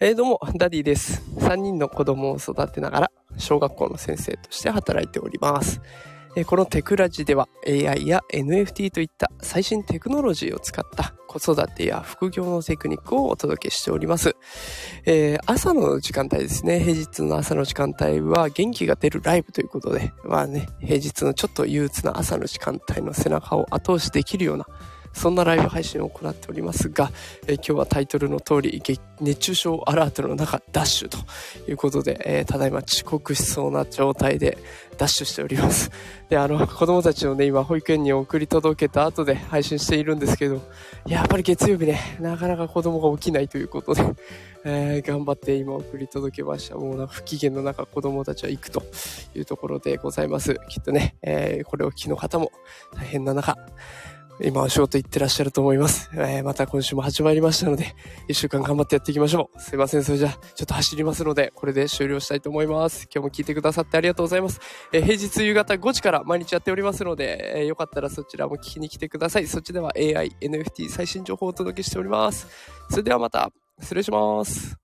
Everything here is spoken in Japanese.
えー、どうも、ダディです。3人の子供を育てながら、小学校の先生として働いております。えー、このテクラジでは AI や NFT といった最新テクノロジーを使った子育てや副業のテクニックをお届けしております。えー、朝の時間帯ですね。平日の朝の時間帯は元気が出るライブということで、まあね、平日のちょっと憂鬱な朝の時間帯の背中を後押しできるようなそんなライブ配信を行っておりますが、え今日はタイトルの通り、熱中症アラートの中、ダッシュということで、えただいま遅刻しそうな状態でダッシュしております。で、あの、子供たちをね、今保育園に送り届けた後で配信しているんですけど、やっぱり月曜日ね、なかなか子供が起きないということで、えー、頑張って今送り届けました。もうな不機嫌の中子供たちは行くというところでございます。きっとね、えー、これを聞きの方も大変な中、今お仕事行ってらっしゃると思います。えー、また今週も始まりましたので、一週間頑張ってやっていきましょう。すいません。それじゃあ、ちょっと走りますので、これで終了したいと思います。今日も聞いてくださってありがとうございます。えー、平日夕方5時から毎日やっておりますので、えー、よかったらそちらも聞きに来てください。そっちでは AI、NFT 最新情報をお届けしております。それではまた、失礼します。